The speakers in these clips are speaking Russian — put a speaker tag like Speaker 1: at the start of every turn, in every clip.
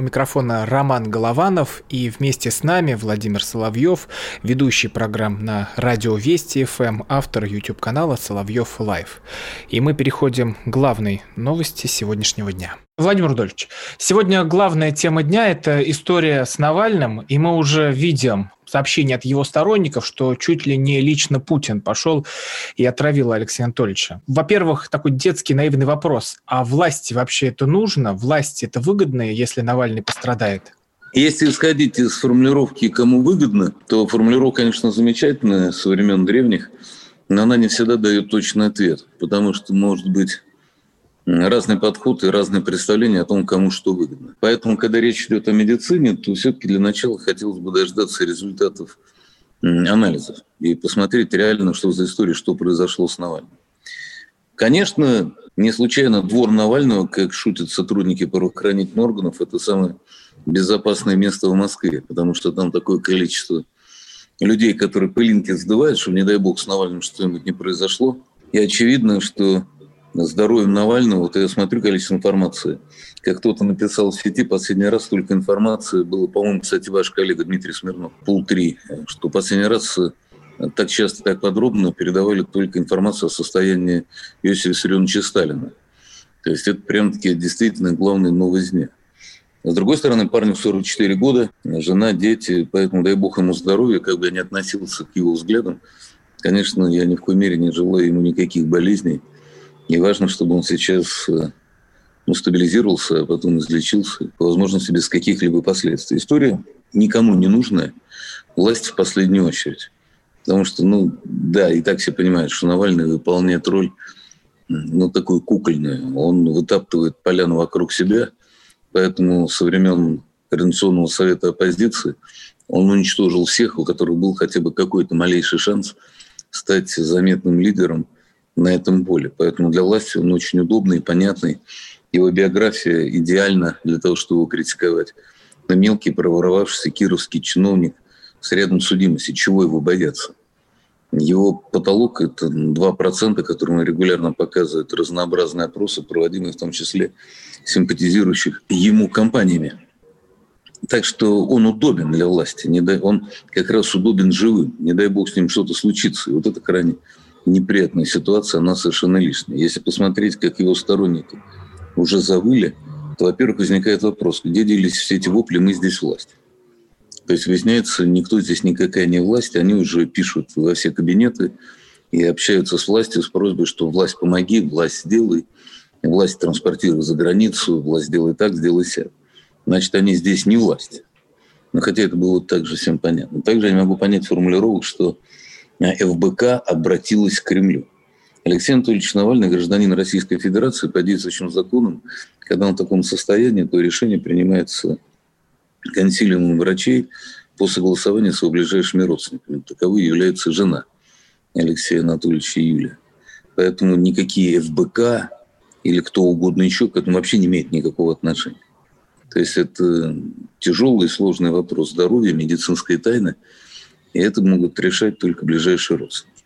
Speaker 1: У микрофона Роман Голованов и вместе с нами Владимир Соловьев, ведущий программ на радио Вести ФМ, автор YouTube-канала Соловьев Лайв. И мы переходим к главной новости сегодняшнего дня. Владимир Рудольевич, сегодня главная тема дня – это история с Навальным, и мы уже видим сообщение от его сторонников, что чуть ли не лично Путин пошел и отравил Алексея Анатольевича. Во-первых, такой детский наивный вопрос. А власти вообще это нужно? Власти это выгодно, если Навальный пострадает?
Speaker 2: Если исходить из формулировки «кому выгодно», то формулировка, конечно, замечательная со времен древних, но она не всегда дает точный ответ, потому что может быть разный подход и разные представления о том, кому что выгодно. Поэтому, когда речь идет о медицине, то все-таки для начала хотелось бы дождаться результатов анализов и посмотреть реально, что за история, что произошло с Навальным. Конечно, не случайно двор Навального, как шутят сотрудники правоохранительных органов, это самое безопасное место в Москве, потому что там такое количество людей, которые пылинки сдувают, чтобы, не дай бог, с Навальным что-нибудь не произошло. И очевидно, что здоровьем Навального, вот я смотрю количество информации. Как кто-то написал в сети, последний раз столько информации было, по-моему, кстати, ваш коллега Дмитрий Смирнов, пол-три, что последний раз э, так часто, так подробно передавали только информацию о состоянии Иосифа Виссарионовича Сталина. То есть это прям-таки действительно главная новость дня. С другой стороны, парню 44 года, жена, дети, поэтому дай бог ему здоровья, как бы я не относился к его взглядам. Конечно, я ни в коей мере не желаю ему никаких болезней – и важно, чтобы он сейчас э, ну, стабилизировался, а потом излечился, по возможности без каких-либо последствий. История никому не нужная, власть в последнюю очередь. Потому что, ну, да, и так все понимают, что Навальный выполняет роль, ну, такую кукольную. Он вытаптывает поляну вокруг себя, поэтому со времен Координационного совета оппозиции он уничтожил всех, у которых был хотя бы какой-то малейший шанс стать заметным лидером – на этом поле. Поэтому для власти он очень удобный и понятный. Его биография идеальна для того, чтобы его критиковать. Но мелкий проворовавшийся кировский чиновник с рядом судимости, чего его бояться? Его потолок – это 2%, которые он регулярно показывает разнообразные опросы, проводимые в том числе симпатизирующих ему компаниями. Так что он удобен для власти. Не дай, он как раз удобен живым. Не дай бог с ним что-то случится. И вот это крайне неприятная ситуация, она совершенно лишняя. Если посмотреть, как его сторонники уже завыли, то, во-первых, возникает вопрос, где делись все эти вопли «мы здесь власть». То есть выясняется, никто здесь никакая не власть, они уже пишут во все кабинеты и общаются с властью с просьбой, что власть помоги, власть сделай, власть транспортируй за границу, власть сделай так, сделай сяк. Значит, они здесь не власть. Но хотя это было также всем понятно. Также я не могу понять формулировок, что ФБК обратилась к Кремлю. Алексей Анатольевич Навальный, гражданин Российской Федерации, по действующим законам, когда он в таком состоянии, то решение принимается консилиумом врачей по согласованию с его ближайшими родственниками. Таковой является жена Алексея Анатольевича Юлия. Поэтому никакие ФБК или кто угодно еще к этому вообще не имеет никакого отношения. То есть это тяжелый и сложный вопрос здоровья, медицинской тайны – и это могут решать только ближайшие родственники.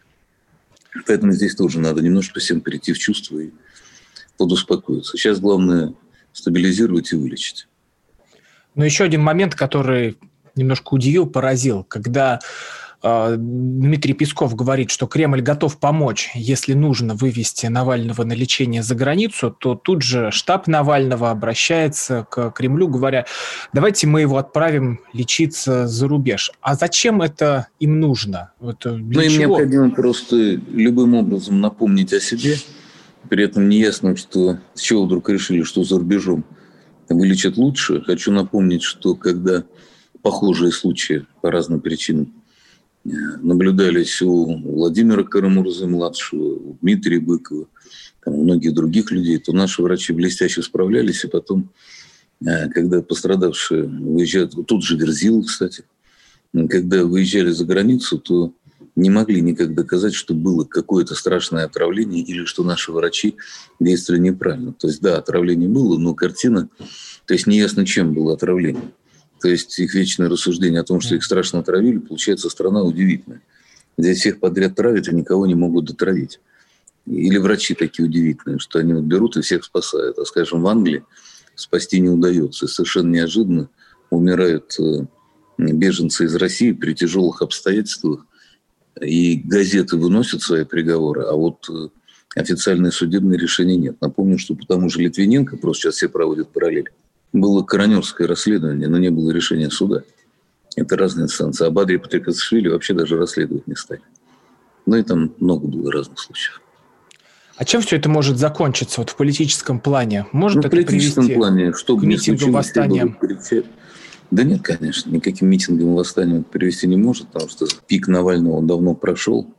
Speaker 2: Поэтому здесь тоже надо немножко всем прийти в чувство и подуспокоиться. Сейчас главное стабилизировать и вылечить.
Speaker 1: Но еще один момент, который немножко удивил, поразил, когда Дмитрий Песков говорит, что Кремль готов помочь, если нужно вывести Навального на лечение за границу, то тут же штаб Навального обращается к Кремлю, говоря, давайте мы его отправим лечиться за рубеж. А зачем это им нужно? Это
Speaker 2: ну, им необходимо просто любым образом напомнить о себе, при этом неясно, что с чего вдруг решили, что за рубежом вылечат лучше. Хочу напомнить, что когда похожие случаи по разным причинам наблюдались у Владимира Карамурзы-младшего, у Дмитрия Быкова, там, многих других людей, то наши врачи блестяще справлялись, и потом, э, когда пострадавшие выезжают, тут же Верзил, кстати, когда выезжали за границу, то не могли никак доказать, что было какое-то страшное отравление или что наши врачи действовали неправильно. То есть, да, отравление было, но картина, то есть неясно, чем было отравление. То есть их вечное рассуждение о том, что их страшно отравили, получается страна удивительная. Здесь всех подряд травят и никого не могут дотравить. Или врачи такие удивительные, что они вот берут и всех спасают. А, скажем, в Англии спасти не удается. И совершенно неожиданно умирают э, беженцы из России при тяжелых обстоятельствах, и газеты выносят свои приговоры, а вот э, официальные судебные решения нет. Напомню, что по тому же Литвиненко, просто сейчас все проводят параллель, было коронерское расследование, но не было решения суда. Это разные инстанции. А Бадри Патрикасшвили вообще даже расследовать не стали. Ну и там много было разных случаев.
Speaker 1: А чем все это может закончиться вот в политическом плане? Может ну, это
Speaker 2: в политическом
Speaker 1: привести
Speaker 2: плане, что
Speaker 1: к митингам, восстаниям?
Speaker 2: Да нет, конечно, никаким митингом и восстанием привести не может, потому что пик Навального давно прошел.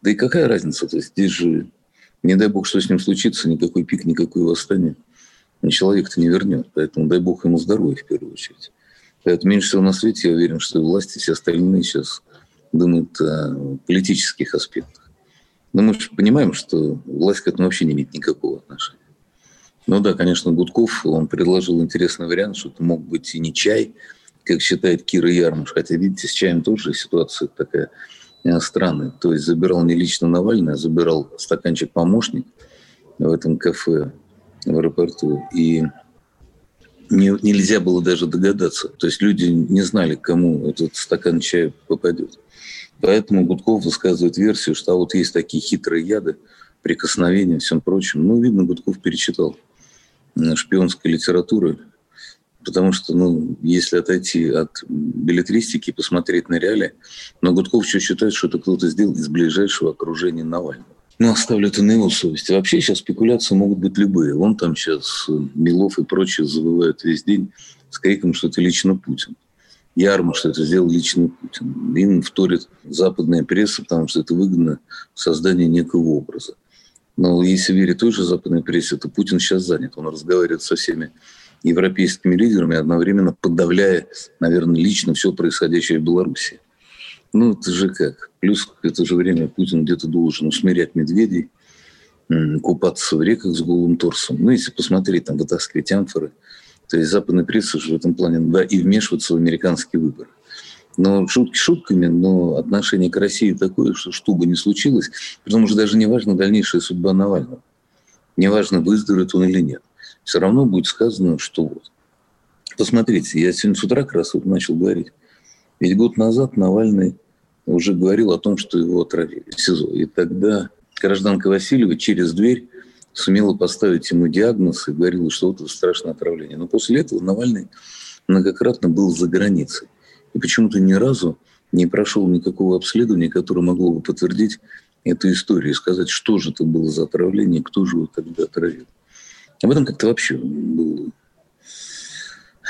Speaker 2: Да и какая разница? То есть здесь же, не дай бог, что с ним случится, никакой пик, никакое восстание человек-то не вернет. Поэтому дай бог ему здоровья в первую очередь. Поэтому меньше всего на свете я уверен, что власти, все остальные сейчас думают о политических аспектах. Но мы же понимаем, что власть к этому вообще не имеет никакого отношения. Ну да, конечно, Гудков, он предложил интересный вариант, что это мог быть и не чай, как считает Кира Ярмуш. Хотя, видите, с чаем тоже ситуация такая э, странная. То есть забирал не лично Навальный, а забирал стаканчик-помощник в этом кафе в аэропорту. И не, нельзя было даже догадаться. То есть люди не знали, кому этот стакан чая попадет. Поэтому Гудков высказывает версию, что а вот есть такие хитрые яды, прикосновения, всем прочим. Ну, видно, Гудков перечитал э, шпионской литературы, потому что, ну, если отойти от билетристики и посмотреть на реалии, но Гудков еще считает, что это кто-то сделал из ближайшего окружения Навального. Ну, оставлю это на его совести. Вообще сейчас спекуляции могут быть любые. Вон там сейчас э, Милов и прочие завывают весь день с криком, что это лично Путин. Ярмо, что это сделал лично Путин. Им вторит западная пресса, потому что это выгодно создание некого образа. Но если верить той же западной прессе, то Путин сейчас занят. Он разговаривает со всеми европейскими лидерами, одновременно подавляя, наверное, лично все происходящее в Беларуси. Ну, это же как. Плюс в это же время Путин где-то должен усмирять медведей, купаться в реках с голым торсом. Ну, если посмотреть, там, вытаскивать амфоры – то есть западная пресса же в этом плане, да, и вмешиваться в американские выборы. Но шутки шутками, но отношение к России такое, что что бы ни случилось, потому что даже не важна дальнейшая судьба Навального. Не важно, выздоровеет он или нет. Все равно будет сказано, что вот. Посмотрите, я сегодня с утра как раз вот начал говорить. Ведь год назад Навальный уже говорил о том, что его отравили в СИЗО. И тогда гражданка Васильева через дверь сумела поставить ему диагноз и говорила, что вот это страшное отравление. Но после этого Навальный многократно был за границей. И почему-то ни разу не прошел никакого обследования, которое могло бы подтвердить эту историю и сказать, что же это было за отравление, кто же его тогда отравил. Об этом как-то вообще было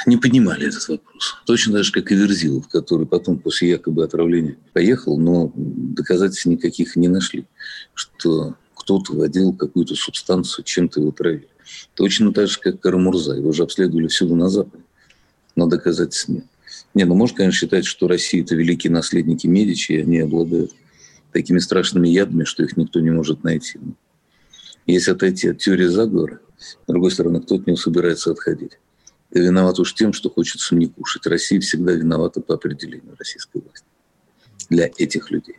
Speaker 2: не поднимали этот вопрос. Точно так же, как и Верзилов, который потом после якобы отравления поехал, но доказательств никаких не нашли, что кто-то вводил какую-то субстанцию, чем-то его травили. Точно так же, как Карамурза. Его же обследовали всюду на Западе. Но доказательств нет. Не, ну можно, конечно, считать, что Россия – это великие наследники Медичи, и они обладают такими страшными ядами, что их никто не может найти. Но если отойти от теории заговора, с другой стороны, кто от него собирается отходить? Виноват уж тем, что хочется мне кушать. Россия всегда виновата по определению российской власти для этих людей.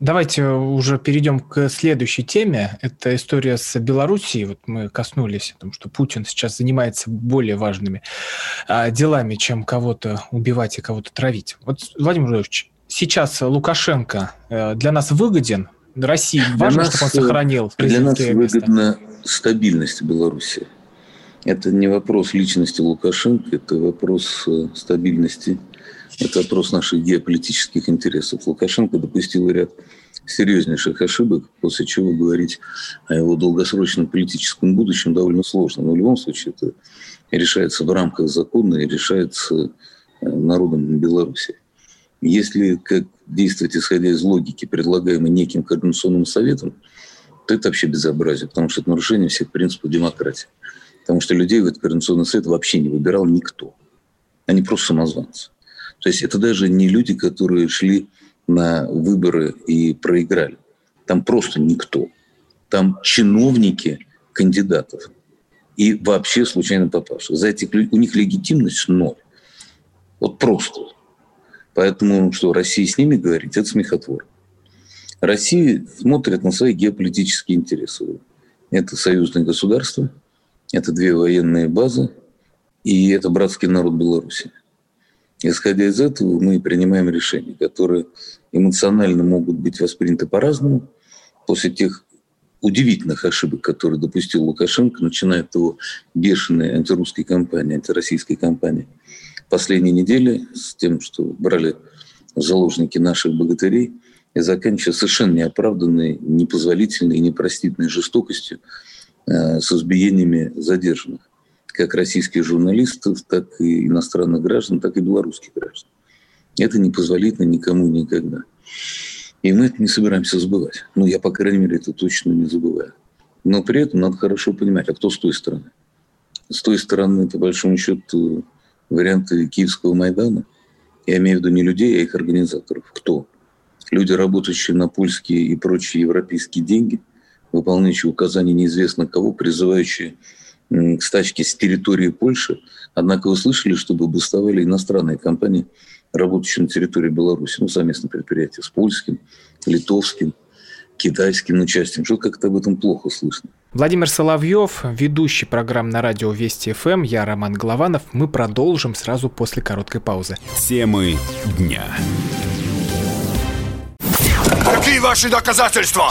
Speaker 1: Давайте уже перейдем к следующей теме. Это история с Белоруссией. Вот мы коснулись, потому что Путин сейчас занимается более важными а, делами, чем кого-то убивать и кого-то травить. Вот, Владимир Владимирович, сейчас Лукашенко э, для нас выгоден? России важно,
Speaker 2: для
Speaker 1: чтобы он сохранил
Speaker 2: Для нас место? выгодна стабильность Беларуси. Это не вопрос личности Лукашенко, это вопрос э, стабильности это вопрос наших геополитических интересов. Лукашенко допустил ряд серьезнейших ошибок, после чего говорить о его долгосрочном политическом будущем довольно сложно. Но в любом случае это решается в рамках закона и решается э, народом Беларуси. Если как действовать, исходя из логики, предлагаемой неким координационным советом, то это вообще безобразие, потому что это нарушение всех принципов демократии. Потому что людей в этот координационный совет вообще не выбирал никто. Они просто самозванцы. То есть это даже не люди, которые шли на выборы и проиграли. Там просто никто. Там чиновники кандидатов и вообще случайно попавших. За этих людей у них легитимность ноль. Вот просто. Поэтому что, Россия с ними говорить, это смехотворно. Россия смотрит на свои геополитические интересы. Это союзное государство, это две военные базы, и это братский народ Беларуси. Исходя из этого, мы принимаем решения, которые эмоционально могут быть восприняты по-разному. После тех удивительных ошибок, которые допустил Лукашенко, начиная от его бешеной антирусской кампании, антироссийской кампании последней недели, с тем, что брали заложники наших богатырей, и заканчивая совершенно неоправданной, непозволительной и непростительной жестокостью с избиениями задержанных как российских журналистов, так и иностранных граждан, так и белорусских граждан. Это непозволительно никому никогда. И мы это не собираемся забывать. Ну, я, по крайней мере, это точно не забываю. Но при этом надо хорошо понимать, а кто с той стороны? С той стороны, по большому счету, варианты Киевского Майдана. Я имею в виду не людей, а их организаторов. Кто? Люди, работающие на польские и прочие европейские деньги, выполняющие указания неизвестно кого, призывающие к стачке с территории Польши. Однако вы слышали, чтобы бастовали иностранные компании, работающие на территории Беларуси, ну, совместно предприятия с польским, литовским, китайским участием. Что как-то об этом плохо слышно.
Speaker 1: Владимир Соловьев, ведущий программ на радио Вести ФМ, я Роман Голованов. Мы продолжим сразу после короткой паузы.
Speaker 3: Темы дня.
Speaker 4: Какие ваши доказательства?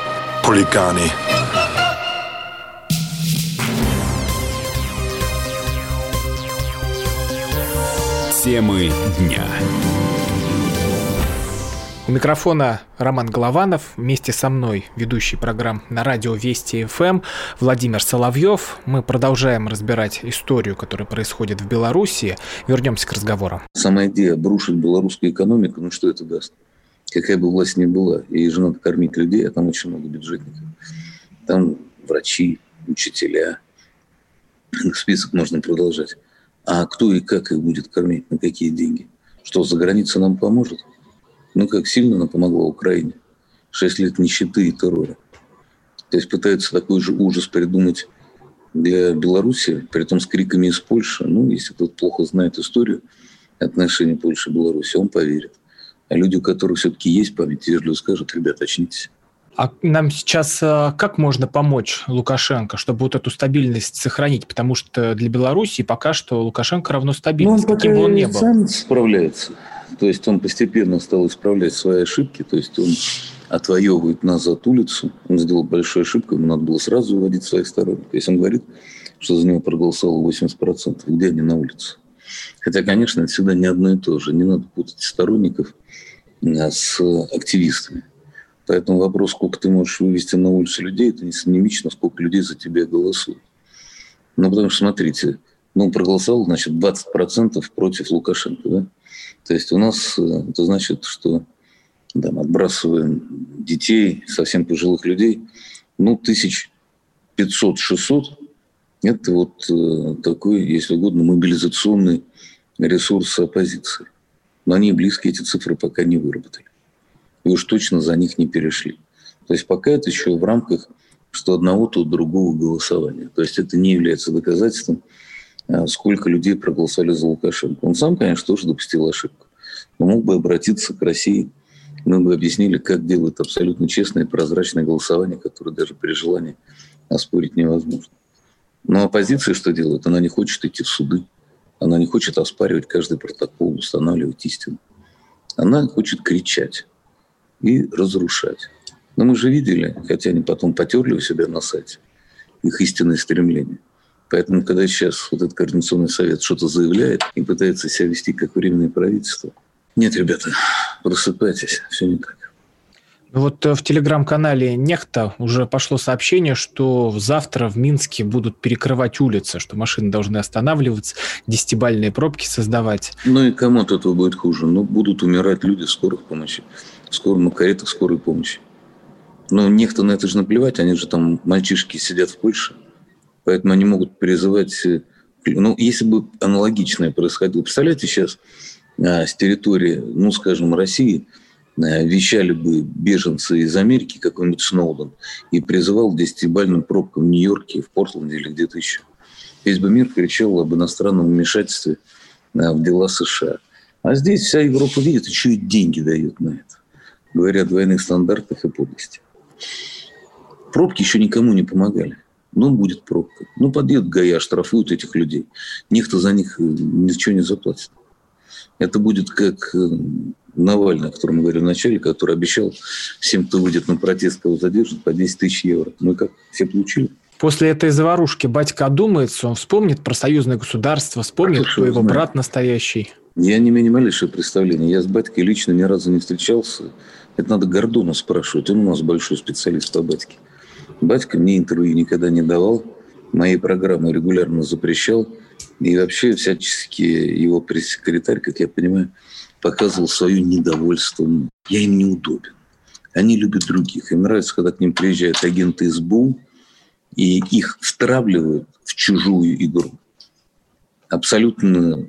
Speaker 4: Хулиганы.
Speaker 3: Темы дня.
Speaker 1: У микрофона Роман Голованов, вместе со мной ведущий программ на радио Вести ФМ Владимир Соловьев. Мы продолжаем разбирать историю, которая происходит в Беларуси. Вернемся к разговору.
Speaker 2: Сама идея обрушить белорусскую экономику, ну что это даст? Какая бы власть ни была, ей же надо кормить людей, а там очень много бюджетников. Там врачи, учителя. Список можно продолжать. А кто и как их будет кормить, на какие деньги? Что, за границей нам поможет? Ну, как сильно она помогла Украине. Шесть лет нищеты и террора. То есть пытаются такой же ужас придумать для Беларуси, при этом с криками из Польши. Ну, если кто-то плохо знает историю отношений Польши и Беларуси, он поверит. А люди, у которых все-таки есть память, вежливо скажут, ребята, очнитесь.
Speaker 1: А нам сейчас э, как можно помочь Лукашенко, чтобы вот эту стабильность сохранить? Потому что для Беларуси пока что Лукашенко равно стабильность,
Speaker 2: ну,
Speaker 1: он каким бы он ни был.
Speaker 2: сам справляется. То есть он постепенно стал исправлять свои ошибки, то есть он отвоевывает назад улицу. Он сделал большую ошибку, ему надо было сразу выводить своих сторонников. Если он говорит, что за него проголосовало 80%, где они на улице? Хотя, конечно, это всегда не одно и то же. Не надо путать сторонников а, с активистами. Поэтому вопрос, сколько ты можешь вывести на улицу людей, это не синонимично, сколько людей за тебя голосуют. Ну, потому что, смотрите, ну, проголосовал, значит, 20% против Лукашенко, да? То есть у нас э, это значит, что да, мы отбрасываем детей, совсем пожилых людей, ну, тысяч 500-600, это вот э, такой, если угодно, мобилизационный ресурс оппозиции. Но они близкие эти цифры пока не выработали. И уж точно за них не перешли. То есть пока это еще в рамках что одного, то другого голосования. То есть это не является доказательством а сколько людей проголосовали за Лукашенко. Он сам, конечно, тоже допустил ошибку. Но мог бы обратиться к России, мы бы объяснили, как делают абсолютно честное и прозрачное голосование, которое даже при желании оспорить невозможно. Но оппозиция что делает? Она не хочет идти в суды. Она не хочет оспаривать каждый протокол, устанавливать истину. Она хочет кричать и разрушать. Но мы же видели, хотя они потом потерли у себя на сайте, их истинное стремление. Поэтому, когда сейчас вот этот Координационный совет что-то заявляет и пытается себя вести как временное правительство, нет, ребята, просыпайтесь, все не так.
Speaker 1: Ну вот э, в телеграм-канале Нехта уже пошло сообщение, что завтра в Минске будут перекрывать улицы, что машины должны останавливаться, десятибальные пробки создавать.
Speaker 2: Ну и кому от этого будет хуже? Ну, будут умирать люди скорых помощи, в скором, ну, каретах скорой помощи. Но Нехта на это же наплевать, они же там, мальчишки сидят в Польше, поэтому они могут призывать... Э, ну, если бы аналогичное происходило, представляете, сейчас а, с территории, ну, скажем, России – вещали бы беженцы из Америки, какой-нибудь Сноуден, и призывал к десятибальным пробкам в Нью-Йорке, в Портленде или где-то еще. Весь бы мир кричал об иностранном вмешательстве э, в дела США. А здесь вся Европа видит, еще и деньги дает на это. Говорят о двойных стандартах и подлости. Пробки еще никому не помогали. Ну, будет пробка. Ну, подъедут ГАИ, штрафуют этих людей. Никто за них э, ничего не заплатит. Это будет как Навальный, о котором мы говорили в начале, который обещал всем, кто выйдет на протест, кого задержат, по 10 тысяч евро. Мы как, все получили.
Speaker 1: После этой заварушки батька одумается, он вспомнит про союзное государство, вспомнит, кто его брат настоящий.
Speaker 2: Я не имею ни малейшего представления. Я с батькой лично ни разу не встречался. Это надо Гордона спрашивать. Он у нас большой специалист по батьке. Батька мне интервью никогда не давал. Мои программы регулярно запрещал. И вообще всячески его пресс-секретарь, как я понимаю, показывал свое недовольство. Я им неудобен. Они любят других. Им нравится, когда к ним приезжают агенты СБУ, и их втравливают в чужую игру. Абсолютно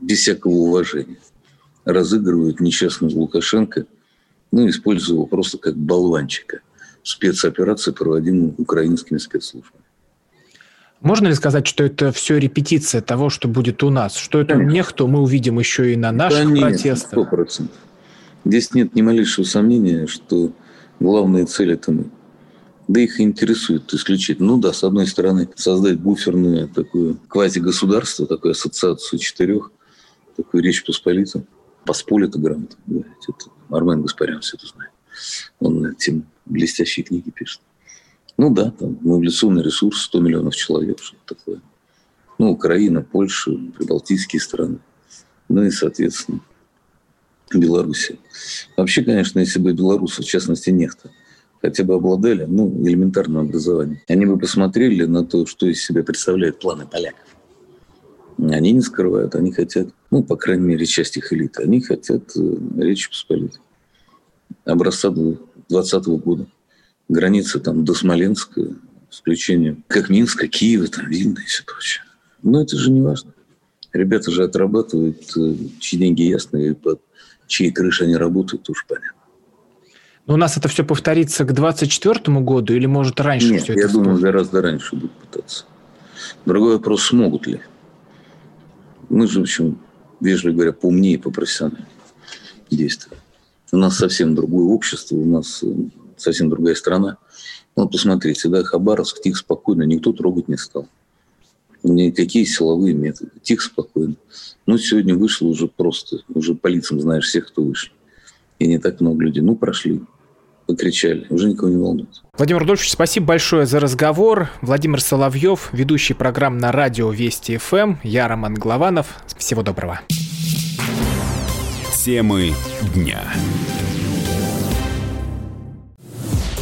Speaker 2: без всякого уважения. Разыгрывают несчастного Лукашенко, ну, используя его просто как болванчика в спецоперации, проводимой украинскими спецслужбами.
Speaker 1: Можно ли сказать, что это все репетиция того, что будет у нас? Что это не кто мы увидим еще и на наших Конечно, протестах?
Speaker 2: Сто процентов. Здесь нет ни малейшего сомнения, что главная цель – это мы. Да их интересует исключительно. Ну да, с одной стороны, создать буферное такое квази-государство, такую ассоциацию четырех, такую речь Посполитую. Посполито грамотно. Да, это Армен Гаспарян все это знает. Он на тему блестящие книги пишет. Ну да, там мобилизационный ресурс 100 миллионов человек, что-то такое. Ну, Украина, Польша, прибалтийские страны. Ну и, соответственно, Белоруссия. Вообще, конечно, если бы белорусы, в частности, нехто, хотя бы обладали ну, элементарным образованием, они бы посмотрели на то, что из себя представляют планы поляков. Они не скрывают, они хотят, ну, по крайней мере, часть их элиты, они хотят э, Речи Посполитой. Образца 2020 года граница там до Смоленска, с исключением как Минска, Киева, там, Вильна и все прочее. Но это же не важно. Ребята же отрабатывают, э, чьи деньги ясные, под чьей крышей они работают, тоже понятно.
Speaker 1: Но у нас это все повторится к 2024 году или может раньше
Speaker 2: Нет,
Speaker 1: все
Speaker 2: я
Speaker 1: это
Speaker 2: думаю, всплыть? гораздо раньше будут пытаться. Другой вопрос, смогут ли. Мы же, в общем, вежливо говоря, поумнее, попрофессиональнее действуем. У нас совсем другое общество, у нас э, совсем другая страна. Ну, посмотрите, да, Хабаровск тихо, спокойно, никто трогать не стал. Никакие силовые методы. Тихо, спокойно. Ну, сегодня вышло уже просто, уже по лицам знаешь всех, кто вышел. И не так много людей. Ну, прошли, покричали, уже никого не волнует.
Speaker 1: Владимир Рудольфович, спасибо большое за разговор. Владимир Соловьев, ведущий программ на радио Вести ФМ. Эм. Я Роман Главанов. Всего доброго.
Speaker 3: Темы дня.